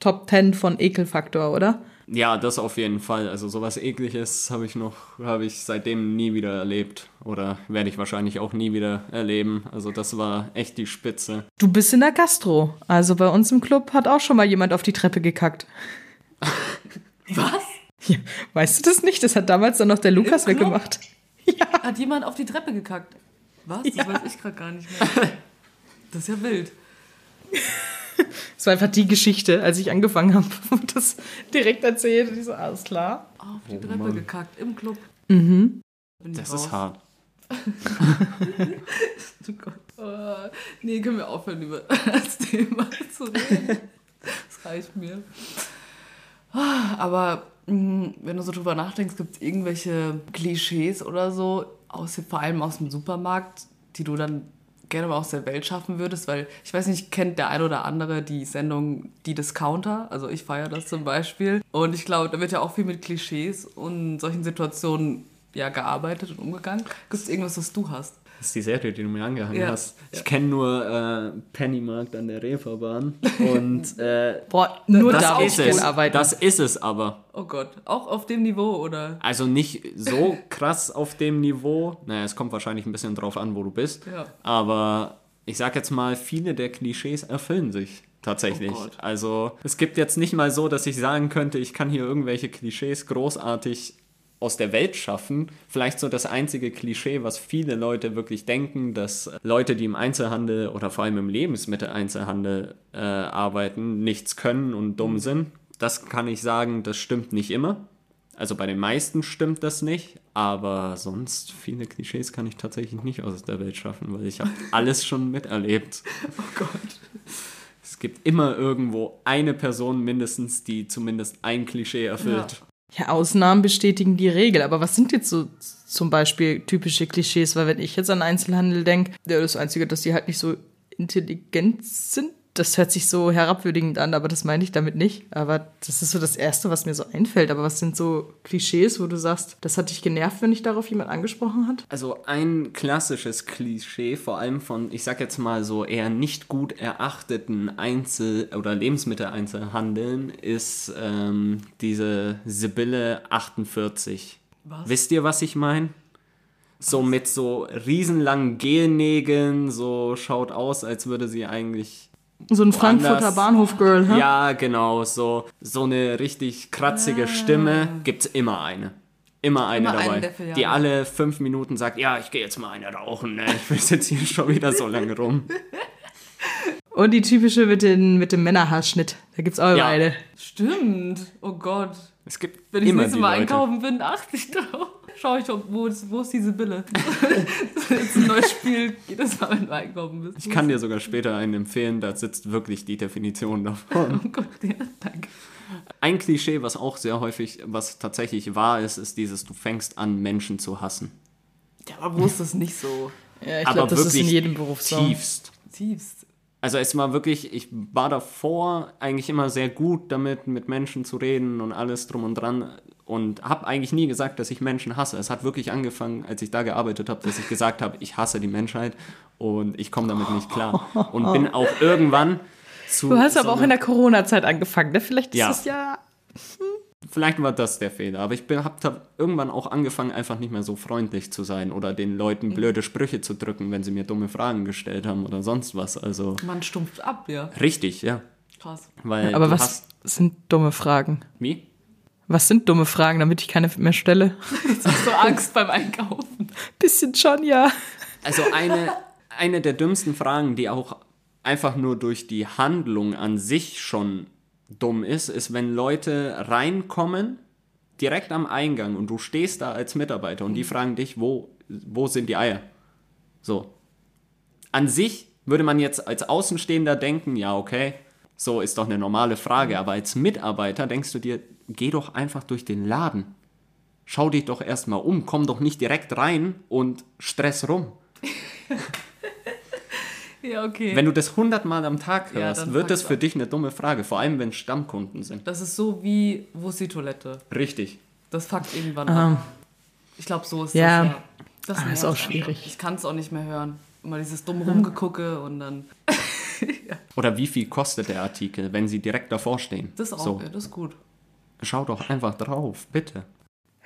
Top 10 von Ekelfaktor, oder? Ja, das auf jeden Fall. Also sowas ekliges habe ich noch, habe ich seitdem nie wieder erlebt. Oder werde ich wahrscheinlich auch nie wieder erleben. Also das war echt die Spitze. Du bist in der Gastro. Also bei uns im Club hat auch schon mal jemand auf die Treppe gekackt. <laughs> Was? Ja, weißt du das nicht? Das hat damals dann noch der Lukas Club? weggemacht. <laughs> Hat jemand auf die Treppe gekackt? Was? Das weiß ich gerade gar nicht mehr. Das ist ja wild. <laughs> Das war einfach die Geschichte, als ich angefangen habe <laughs> und das direkt erzählt. Und ich so, alles klar. Auf die Oh Treppe Mann. gekackt im Club. Mhm. Das raus. ist hart. <laughs> Oh Gott. Äh, nee, können wir aufhören, über das Thema zu reden. Das reicht mir. Aber mh, wenn du so drüber nachdenkst, gibt es irgendwelche Klischees oder so, aus, vor allem aus dem Supermarkt, die du dann gerne mal aus der Welt schaffen würdest? Weil ich weiß nicht, kennt der ein oder andere die Sendung Die Discounter? Also ich feiere das zum Beispiel. Und ich glaube, da wird ja auch viel mit Klischees und solchen Situationen ja, gearbeitet und umgegangen. Gibt es irgendwas, was du hast? Das ist die Serie, die du mir angehangen Ja. hast. Ich kenne nur äh, Pennymarkt an der Reeperbahn. Und <laughs> äh, Boah, nur das da ist es. arbeiten. Das ist es aber. Oh Gott, auch auf dem Niveau oder? Also nicht so krass auf dem Niveau. Naja, es kommt wahrscheinlich ein bisschen drauf an, wo du bist. Ja. Aber ich sag jetzt mal, viele der Klischees erfüllen sich tatsächlich. Oh Gott. also es gibt jetzt nicht mal so, dass ich sagen könnte, ich kann hier irgendwelche Klischees großartig aus der Welt schaffen. Vielleicht so das einzige Klischee, was viele Leute wirklich denken, dass Leute, die im Einzelhandel oder vor allem im Lebensmitteleinzelhandel äh, arbeiten, nichts können und dumm sind. Das kann ich sagen, das stimmt nicht immer. Also bei den meisten stimmt das nicht, aber sonst viele Klischees kann ich tatsächlich nicht aus der Welt schaffen, weil ich habe <laughs> alles schon miterlebt. Oh Gott. Es gibt immer irgendwo eine Person mindestens, die zumindest ein Klischee erfüllt. Ja, Ausnahmen bestätigen die Regel. Aber was sind jetzt so zum Beispiel typische Klischees? Weil wenn ich jetzt an Einzelhandel denke, ja, das Einzige, dass die halt nicht so intelligent sind. Das hört sich so herabwürdigend an, aber das meine ich damit nicht. Aber das ist so das Erste, was mir so einfällt. Aber was sind so Klischees, wo du sagst, das hat dich genervt, wenn dich darauf jemand angesprochen hat? Also ein klassisches Klischee, vor allem von, ich sag jetzt mal so eher nicht gut erachteten Einzel- oder Lebensmitteleinzelhandeln, ist ähm, diese Sibylle 48. Was? Wisst ihr, was ich meine? So mit so riesenlangen Gelnägeln, so schaut aus, als würde sie eigentlich So ein Frankfurter. Bahnhof-Girl, hä? Ja, genau, so, so eine richtig kratzige Stimme gibt's immer eine. Immer eine Immer eine dabei, der Filiale. die alle fünf Minuten sagt, ja, ich gehe jetzt mal eine rauchen, ne? ich will jetzt hier schon wieder so lange rum. <laughs> Und die typische mit, den, mit dem Männerhaarschnitt. Da gibt's auch Ja. eine. Stimmt. Oh Gott. Es gibt Wenn ich das immer nächste die Mal Leute. einkaufen bin, achte ich drauf. Schau ich, ob, wo, ist, wo ist diese Bille? <laughs> das ist jetzt ein neues Spiel. Jedes Mal, wenn du einkaufen bist. Ich kann dir sogar später einen empfehlen, da sitzt wirklich die Definition davon. Oh Gott, ja, danke. Ein Klischee, was auch sehr häufig, was tatsächlich wahr ist, ist dieses, du fängst an, Menschen zu hassen. Ja, aber wo ist das nicht so? Ja, ich Aber glaube, das ist in wirklich jedem Beruf so. Tiefst. Tiefst. Also es war wirklich, ich war davor eigentlich immer sehr gut damit, mit Menschen zu reden und alles drum und dran und habe eigentlich nie gesagt, dass ich Menschen hasse. Es hat wirklich angefangen, als ich da gearbeitet habe, dass ich gesagt habe, ich hasse die Menschheit und ich komme damit nicht klar. Und bin auch irgendwann zu... Du hast so aber auch in der Corona-Zeit angefangen, ne? Vielleicht ist Ja. es ja. Vielleicht war das der Fehler, aber ich habe hab irgendwann auch angefangen, einfach nicht mehr so freundlich zu sein oder den Leuten blöde Sprüche zu drücken, wenn sie mir dumme Fragen gestellt haben oder sonst was. Also Man stumpft ab, ja. richtig, ja. Krass. Weil Aber was hast... sind dumme Fragen? Wie? Was sind dumme Fragen, damit ich keine mehr stelle? Jetzt hast du Angst beim Einkaufen. Bisschen schon, ja. Also eine, eine der dümmsten Fragen, die auch einfach nur durch die Handlung an sich schon dumm ist, ist, wenn Leute reinkommen direkt am Eingang und du stehst da als Mitarbeiter und die fragen dich, wo, wo sind die Eier? So. An sich würde man jetzt als Außenstehender denken, ja, okay, so ist doch eine normale Frage, aber als Mitarbeiter denkst du dir, geh doch einfach durch den Laden. Schau dich doch erstmal um, komm doch nicht direkt rein und stress rum. <laughs> Ja, okay. Wenn du das hundertmal am Tag Ja, hörst, dann wird das für up. dich eine dumme Frage, vor allem wenn Stammkunden sind. das ist so wie, wo ist die Toilette? Richtig. Das fuckt irgendwann ab. Ich glaube, so ist Ja. das. Ja. Das Ah, ist nervt auch einfach. schwierig. Ich kann es auch nicht mehr hören. Immer dieses dumme Rumgegucke und dann. <laughs> Oder wie viel kostet der Artikel, wenn sie direkt davor stehen? Das ist auch, So, ja, das ist gut. schau doch einfach drauf, bitte.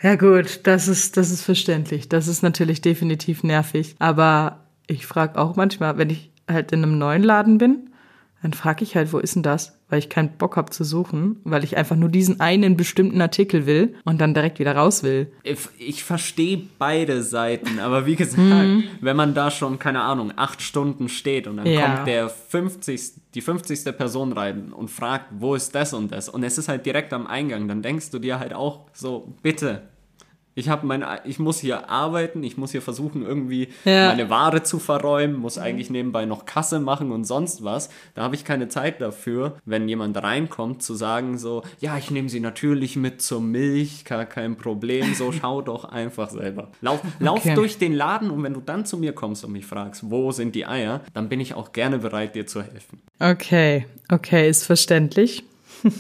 Ja gut, das ist, das ist verständlich. Das ist natürlich definitiv nervig. Aber ich frage auch manchmal, wenn ich halt in einem neuen Laden bin, dann frage ich halt, wo ist denn das? Weil ich keinen Bock habe zu suchen, weil ich einfach nur diesen einen bestimmten Artikel will und dann direkt wieder raus will. Ich, ich verstehe beide Seiten, aber wie gesagt, Mhm. wenn man da schon, keine Ahnung, acht Stunden steht und dann Ja. kommt der 50, die 50. Person rein und fragt, wo ist das und das? Und es ist halt direkt am Eingang, dann denkst du dir halt auch so, bitte. Ich habe mein, ich muss hier arbeiten, ich muss hier versuchen, irgendwie Ja. meine Ware zu verräumen, muss eigentlich nebenbei noch Kasse machen und sonst was. Da habe ich keine Zeit dafür, wenn jemand reinkommt, zu sagen so, ja, ich nehme sie natürlich mit zur Milch, gar kein Problem, so <laughs> schau doch einfach selber. Lauf, <laughs> lauf Okay. durch den Laden und wenn du dann zu mir kommst und mich fragst, wo sind die Eier, dann bin ich auch gerne bereit, dir zu helfen. Okay, okay, ist verständlich. <laughs>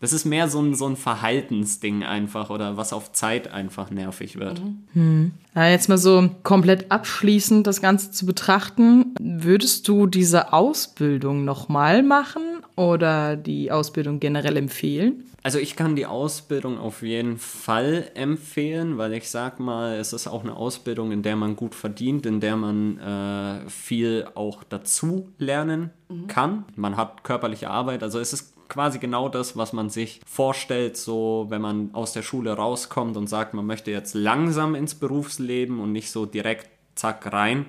Das ist mehr so ein, so ein Verhaltensding einfach oder was auf Zeit einfach nervig wird. Ja, jetzt mal so komplett abschließend das Ganze zu betrachten. Würdest du diese Ausbildung nochmal machen oder die Ausbildung generell empfehlen? Also ich kann die Ausbildung auf jeden Fall empfehlen, weil ich sag mal, es ist auch eine Ausbildung, in der man gut verdient, in der man äh, viel auch dazu lernen kann. Man hat körperliche Arbeit, also es ist quasi genau das, was man sich vorstellt, so wenn man aus der Schule rauskommt und sagt, man möchte jetzt langsam ins Berufsleben und nicht so direkt zack rein.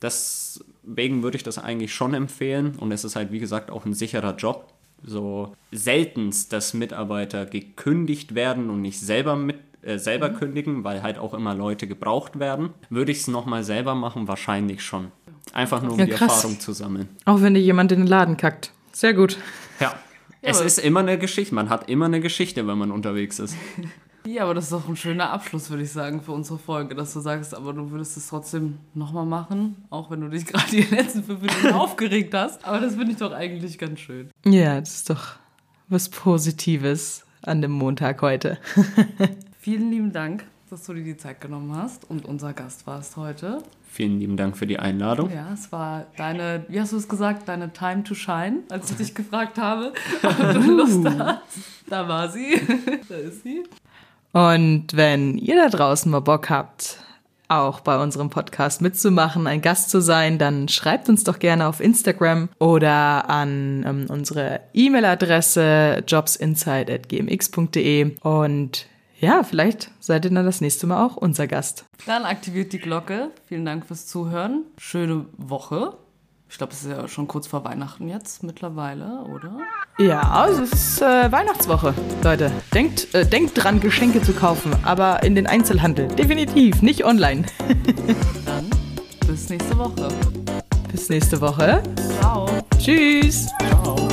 Deswegen würde ich das eigentlich schon empfehlen und es ist halt wie gesagt auch ein sicherer Job so seltenst, dass Mitarbeiter gekündigt werden und nicht selber mit äh, selber kündigen, weil halt auch immer Leute gebraucht werden. Würde ich es nochmal selber machen? Wahrscheinlich schon. Einfach nur um Ja, die. Erfahrung zu sammeln. Auch wenn dir jemand in den Laden kackt. Sehr gut. Ja. Es ist immer eine Geschichte. Man hat immer eine Geschichte, wenn man unterwegs ist. <laughs> Ja, aber das ist doch ein schöner Abschluss, würde ich sagen, für unsere Folge, dass du sagst, aber du würdest es trotzdem nochmal machen, auch wenn du dich <laughs> gerade die letzten fünf Minuten <laughs> aufgeregt hast. Aber das finde ich doch eigentlich ganz schön. Ja, das ist doch was Positives an dem Montag heute. Vielen lieben Dank, dass du dir die Zeit genommen hast und unser Gast warst heute. Vielen lieben Dank für die Einladung. Ja, es war deine, wie hast du es gesagt, deine Time to shine, als ich dich <laughs> gefragt habe, ob du Lust hast. Da war sie. <laughs> da ist sie. Und wenn ihr da draußen mal Bock habt, auch bei unserem Podcast mitzumachen, ein Gast zu sein, dann schreibt uns doch gerne auf Instagram oder an ähm, unsere E-Mail-Adresse jobsinside.gmx.de und ja, vielleicht seid ihr dann das nächste Mal auch unser Gast. Dann aktiviert die Glocke. Vielen Dank fürs Zuhören. Schöne Woche. Ich glaube, es ist ja schon kurz vor Weihnachten jetzt mittlerweile, oder? Ja, also es ist äh, Weihnachtswoche, Leute. Denkt, äh, denkt dran, Geschenke zu kaufen, aber in den Einzelhandel. Definitiv, nicht online. <laughs> Dann bis nächste Woche. Bis nächste Woche. Ciao. Tschüss. Ciao.